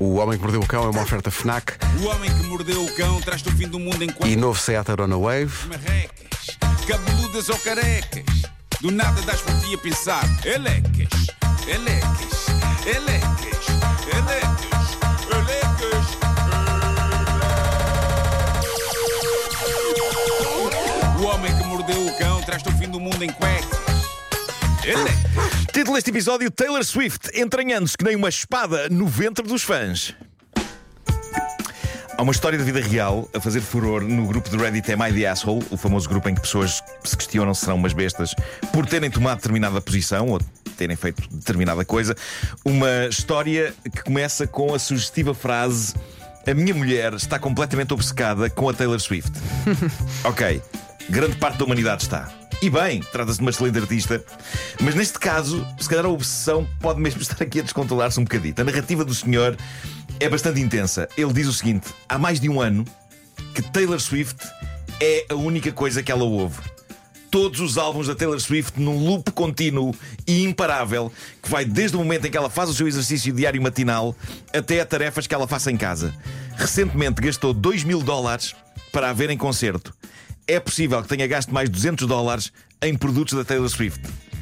O Homem que Mordeu o Cão é uma oferta FNAC O homem que mordeu o cão traz-te o fim do mundo em e novo Seat Arona Wave. marrecas, cabeludas ou carecas. Do nada das por ti a pensar, elecas, elecas, elecas, elecas, elecas. O homem que mordeu o cão traz-te o fim do mundo em cuecas. Título deste episódio: Taylor Swift entranhando-se que nem uma espada no ventre dos fãs. Há uma história de vida real a fazer furor no grupo de Reddit Am I the Asshole, o famoso grupo em que pessoas se questionam se serão umas bestas por terem tomado determinada posição ou terem feito determinada coisa. Uma história que começa com a sugestiva frase: A minha mulher está completamente obcecada com a Taylor Swift. ok, grande parte da humanidade está. E bem, trata-se de uma excelente artista, mas neste caso, se calhar a obsessão pode mesmo estar aqui a descontrolar-se um bocadito. A narrativa do senhor é bastante intensa. Ele diz o seguinte: há mais de um ano que Taylor Swift é a única coisa que ela ouve. Todos os álbuns da Taylor Swift num loop contínuo e imparável que vai desde o momento em que ela faz o seu exercício diário matinal até a tarefas que ela faça em casa. Recentemente gastou 2 mil dólares para a ver em concerto. É possível que tenha gasto mais 200 dólares em produtos da Taylor Swift.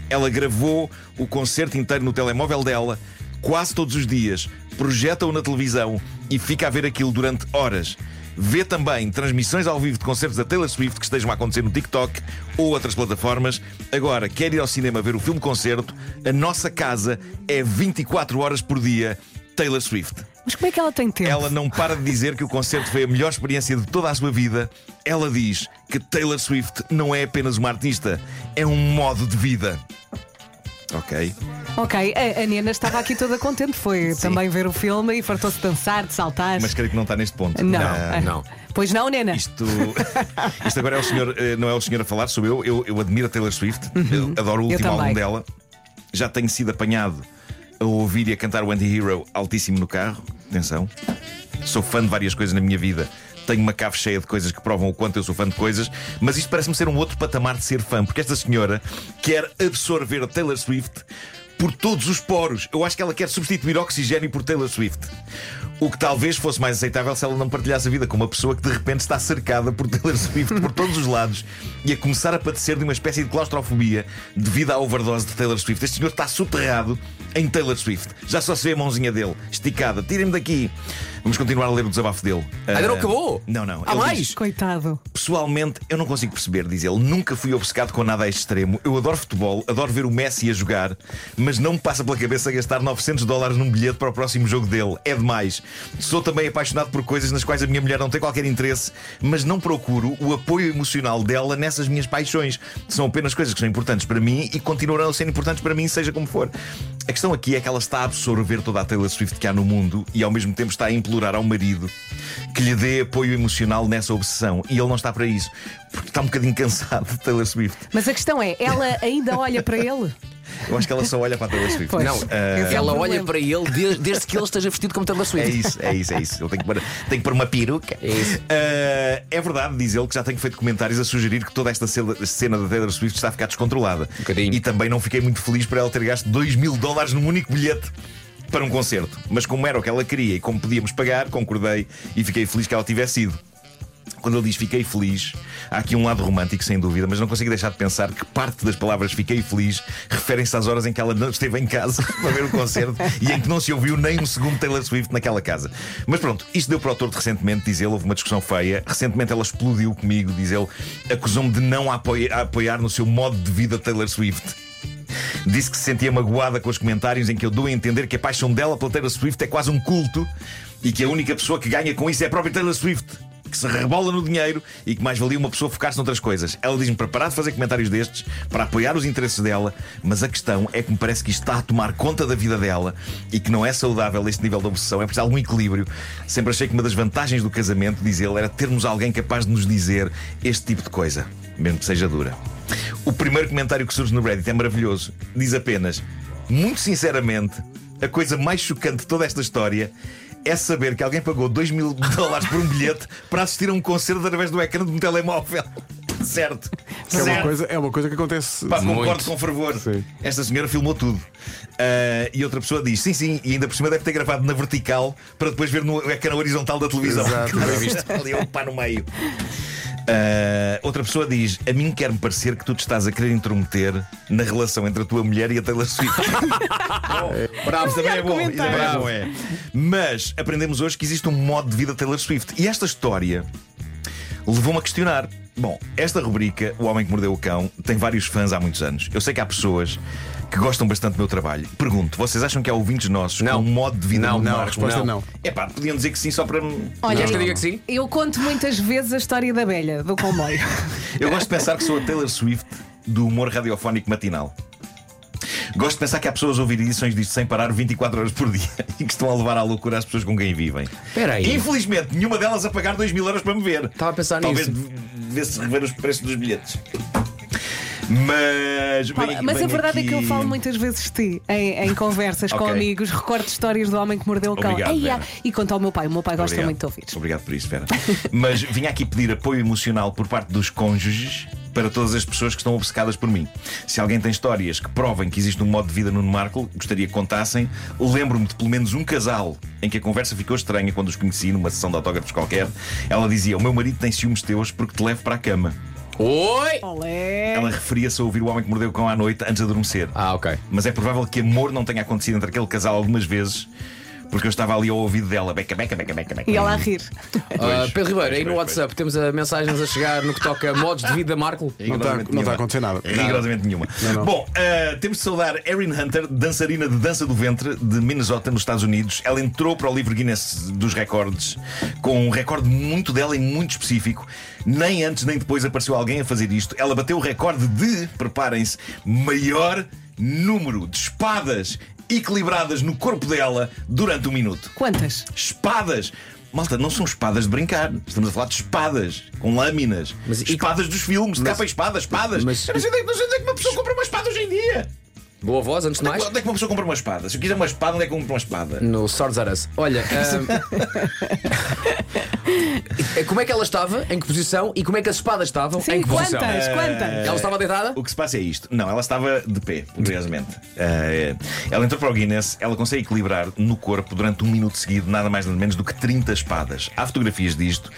Ela gravou o concerto inteiro no telemóvel dela, quase todos os dias, projeta-o na televisão e fica a ver aquilo durante horas. Vê também transmissões ao vivo de concertos da Taylor Swift que estejam a acontecer no TikTok ou outras plataformas. Agora, quer ir ao cinema ver o filme concerto? A nossa casa é 24 horas por dia Taylor Swift. Mas como é que ela tem tempo? Ela não para de dizer que o concerto foi a melhor experiência de toda a sua vida. Ela diz que Taylor Swift não é apenas uma artista, é um modo de vida. Ok. Ok, a, a Nena estava aqui toda contente. Foi também ver o filme e fartou-se de dançar, de saltar. Mas creio que não está neste ponto. Não. Ah, não. Pois não, Nena? Isto, isto agora é o senhor, eh, não é o senhor a falar, sou eu. Eu, eu admiro a Taylor Swift, eu adoro o Uhum. Eu último álbum dela. Já tenho sido apanhado a ouvir e a cantar o Anti-Hero altíssimo no carro. Atenção, sou fã de várias coisas na minha vida. Tenho uma cave cheia de coisas que provam o quanto eu sou fã de coisas, mas isto parece-me ser um outro patamar de ser fã, porque esta senhora quer absorver Taylor Swift por todos os poros. Eu acho que ela quer substituir oxigênio por Taylor Swift. O que talvez fosse mais aceitável se ela não partilhasse a vida com uma pessoa que de repente está cercada por Taylor Swift por todos os lados e a começar a padecer de uma espécie de claustrofobia devido à overdose de Taylor Swift. Este senhor está soterrado em Taylor Swift. Já só se vê a mãozinha dele esticada. Tirem-me daqui. Vamos continuar a ler o desabafo dele. Ainda não Ah, acabou? Não, não. Há Ele mais? diz, Coitado. Pessoalmente, eu não consigo perceber, diz ele. Nunca fui obcecado com nada a este extremo. Eu adoro futebol, adoro ver o Messi a jogar, mas não me passa pela cabeça gastar 900 dólares num bilhete para o próximo jogo dele. É demais. Sou também apaixonado por coisas nas quais a minha mulher não tem qualquer interesse, mas não procuro o apoio emocional dela nessas minhas paixões. São apenas coisas que são importantes para mim e continuarão a ser importantes para mim, seja como for. A questão aqui é que ela está a absorver toda a Taylor Swift que há no mundo e ao mesmo tempo está a implorar ao marido que lhe dê apoio emocional nessa obsessão. E ele não está para isso, porque está um bocadinho cansado de Taylor Swift. Mas a questão é, ela ainda olha para ele? Eu acho que ela só olha para a Taylor Swift. Pois. Não, é ela olha para ele desde, desde que ele esteja vestido como Taylor É Swift. isso, é isso, é isso. Ele tem que pôr, tem que pôr uma peruca. É isso. Ah, é verdade, diz ele, que já tenho feito comentários a sugerir que toda esta cena da Taylor Swift está a ficar descontrolada. bocadinho. E também não fiquei muito feliz por ela ter gasto 2 mil dólares num único bilhete. Para um concerto, mas como era o que ela queria e como podíamos pagar, concordei e fiquei feliz que ela tivesse ido. Quando ele diz fiquei feliz, há aqui um lado romântico, sem dúvida, mas não consigo deixar de pensar que parte das palavras fiquei feliz referem-se às horas em que ela não esteve em casa para ver o concerto e em que não se ouviu nem um segundo Taylor Swift naquela casa. Mas pronto, isto deu para o torto recentemente, diz ele, houve uma discussão feia. Recentemente ela explodiu comigo, diz ele, acusou-me de não apoiar, apoiar no seu modo de vida Taylor Swift. Disse que se sentia magoada com os comentários em que eu dou a entender que a paixão dela pela Taylor Swift é quase um culto e que a única pessoa que ganha com isso é a própria Taylor Swift. Que se rebola no dinheiro e que mais valia uma pessoa focar-se noutras coisas. Ela diz-me para parar de fazer comentários destes, para apoiar os interesses dela, mas a questão é que me parece que isto está a tomar conta da vida dela e que não é saudável este nível de obsessão. É preciso algum equilíbrio. Sempre achei que uma das vantagens do casamento, diz ele, era termos alguém capaz de nos dizer este tipo de coisa, mesmo que seja dura. O primeiro comentário que surge no Reddit é maravilhoso. Diz apenas: Muito sinceramente, a coisa mais chocante de toda esta história é saber que alguém pagou 2 mil dólares por um bilhete para assistir a um concerto através do ecrã de um telemóvel. certo. Que é, uma certo. coisa, é uma coisa que acontece. Pá, concordo Muito. com fervor. Sim. Esta senhora filmou tudo. Ah, e outra pessoa diz: sim, sim, e ainda por cima deve ter gravado na vertical para depois ver no ecrã horizontal da televisão. Exato. Ali é um pá no meio. Ah, outra pessoa diz: A mim quer-me parecer que tu te estás a querer intrometer na relação entre a tua mulher e a Taylor Swift. Bravo, também é bom. Isso também é bom, é. Mas aprendemos hoje que existe um modo de vida Taylor Swift. E esta história levou-me a questionar. Bom, esta rubrica, O Homem que Mordeu o Cão, tem vários fãs há muitos anos. Eu sei que há pessoas que gostam bastante do meu trabalho. Pergunto, vocês acham que há ouvintes nossos Não. com um modo de vida Não, não, resposta Não. não. É pá, podiam dizer que sim só para. me- Olha, que eu diga que sim? eu conto muitas vezes a história da Belha, do comboio. Eu gosto de pensar que sou a Taylor Swift do humor radiofónico matinal. Gosto de pensar que há pessoas a ouvir edições disto sem parar 24 horas por dia e que estão a levar à loucura as pessoas com quem vivem. Espera aí. Infelizmente, nenhuma delas a pagar 2 mil euros para me ver. Estava a pensar Talvez nisso. vê-se rever os preços dos bilhetes. Mas. Mas a verdade é que eu aqui- falo muitas vezes de ti em, em conversas com Ok. amigos, recordo histórias do homem que mordeu o cão. Obrigado, e conto ao meu pai, o meu pai gosta Obrigado. muito de ouvir. Obrigado por isso, Vera. Mas vinha aqui pedir apoio emocional por parte dos cônjuges para todas as pessoas que estão obcecadas por mim. Se alguém tem histórias que provem que existe um modo de vida no Marco, gostaria que contassem. Lembro-me de pelo menos um casal em que a conversa ficou estranha quando os conheci numa sessão de autógrafos qualquer. Ela dizia: O meu marido tem ciúmes teus porque te levo para a cama. Oi! Olé! Ela referia-se a ouvir o homem que mordeu o cão à noite antes de adormecer. Ah, ok. Mas é provável que amor não tenha acontecido entre aquele casal algumas vezes, porque eu estava ali ao ouvido dela, beca, beca, beca, beca, beca. E ela a rir. Ah, Pedro Ribeiro, aí no WhatsApp temos a mensagens a chegar no que toca a modos de vida Marco. Não está não está a acontecer nada. Rigorosamente nenhuma. não. Bom, uh, temos de saudar Erin Hunter, dançarina de dança do ventre de Minnesota, nos Estados Unidos. Ela entrou para o livro Guinness dos Recordes com um recorde muito dela e muito específico. Nem antes nem depois apareceu alguém a fazer isto. Ela bateu o recorde de, preparem-se, maior número de espadas equilibradas no corpo dela durante um minuto. Quantas? Espadas! Malta, não são espadas de brincar. Estamos a falar de espadas, com lâminas. Mas e- espadas dos filmes, de Mas- capa e espadas, espadas. mas- Eu não sei onde é- não sei onde é que uma pessoa compra uma Boa voz, antes de mais. Onde é que uma pessoa compra uma espada? Se eu quiser uma espada, onde é que eu compro uma espada? No Swords Us. Olha, ah, como é que ela estava? Em que posição? E como é que as espadas estavam? Sim, em que posição? quantas? Quantas? Ela estava deitada? O que se passa é isto. Não, ela estava de pé, curiosamente. Eh, ela entrou para o Guinness, ela consegue equilibrar no corpo durante um minuto seguido nada mais nada menos do que 30 espadas. Há fotografias disto.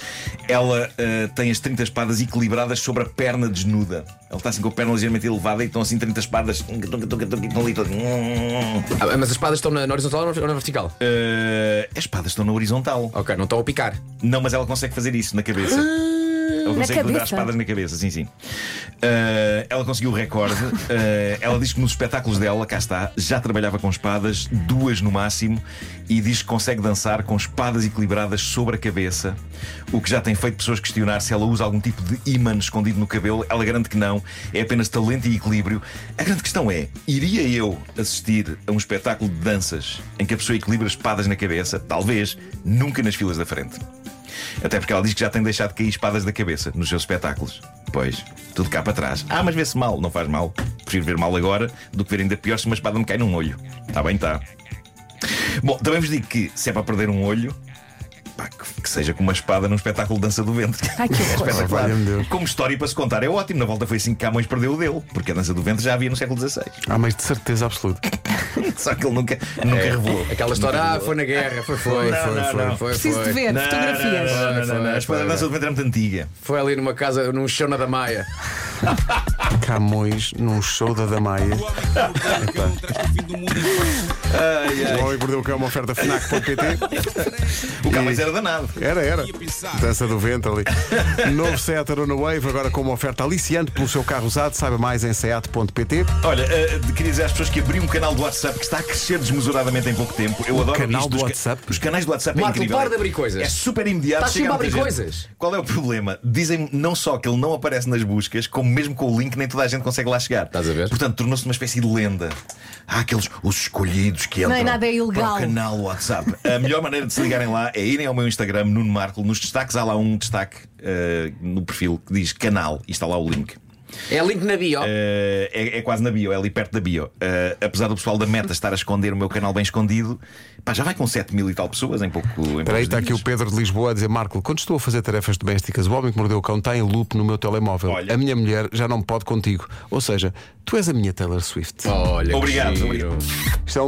Ela eh, tem as 30 espadas equilibradas sobre a perna desnuda. Ela está assim com a perna ligeiramente elevada e estão assim 30 espadas. Ah, mas as espadas estão na, na horizontal ou na vertical? Eh, as espadas estão na horizontal. Ok, não estão a picar. Não, mas ela consegue fazer isso na cabeça. Ela consegue as espadas na cabeça, sim, sim. Uh, ela conseguiu o recorde. Uh, ela diz que nos espetáculos dela, cá está, já trabalhava com espadas, duas no máximo, e diz que consegue dançar com espadas equilibradas sobre a cabeça, o que já tem feito pessoas questionar se ela usa algum tipo de imã escondido no cabelo. Ela garante que não, é apenas talento e equilíbrio. A grande questão é: iria eu assistir a um espetáculo de danças em que a pessoa equilibra espadas na cabeça? Talvez, nunca nas filas da frente. Até porque ela diz que já tem deixado cair espadas da cabeça nos seus espetáculos. Pois, tudo cá para trás. Ah, mas vê-se mal, não faz mal. Prefiro ver mal agora do que ver ainda pior se uma espada me cai num olho. Está bem, está. Bom, também vos digo que se é para perder um olho. pá, que- seja com uma espada num espetáculo de dança do ventre. Ai, que é espetacular. Como história para se contar é ótimo. Na volta foi assim que Camões perdeu o dele, porque a dança do ventre já havia no século XVI. Há mais de certeza absoluta. Só que ele nunca, nunca revelou. Aquela história, ah, foi na guerra, foi, foi, Não, foi, não, foi, não. foi, Preciso foi. de ver Não, fotografias. Não, não, não, não. A Foi, espada da dança do ventre é muito antiga. Foi ali numa casa, num chão na da Maia. Camões num show da Damaia. O homem que mordeu o cão traz o fim do mundo em festa. O homem que mordeu o cão, uma oferta FNAC.pt. O Camões era danado. Era, era. Dança do vento ali. Novo Seat Arona Wave, agora com uma oferta aliciante pelo seu carro usado. Saiba mais em seat.pt. Olha, eh, queria dizer às pessoas que abri um canal do WhatsApp que está a crescer desmesuradamente em pouco tempo. Eu adoro canal isto do WhatsApp? Os canais do WhatsApp é Marco, incrível. para de abrir coisas. É super imediato. Estás chega sempre a abrir gente. coisas. Qual é o problema? Dizem não só que ele não aparece nas buscas, como mesmo com o link nem toda a gente consegue lá chegar. Estás a ver? Portanto, tornou-se uma espécie de lenda. Há aqueles os escolhidos que entram Não é nada ilegal. para o canal WhatsApp. A melhor maneira de se ligarem lá é irem ao meu Instagram, Nuno Marco. Nos destaques há lá um destaque eh, no perfil que diz canal e está lá o link. É link na bio. Eh, é, é quase na bio, é ali perto da bio. Eh, apesar do pessoal da meta estar a esconder o meu canal bem escondido, pá, já vai com 7 mil e tal pessoas em pouco. Em Espera aí, está aqui o. Pedro de Lisboa a dizer: Marco, quando estou a fazer tarefas domésticas, o homem que mordeu o cão está em loop no meu telemóvel. Olha. A minha mulher já não pode contigo. Ou seja, tu és a minha Taylor Swift. Olha, Obrigado, obrigado. Isto é um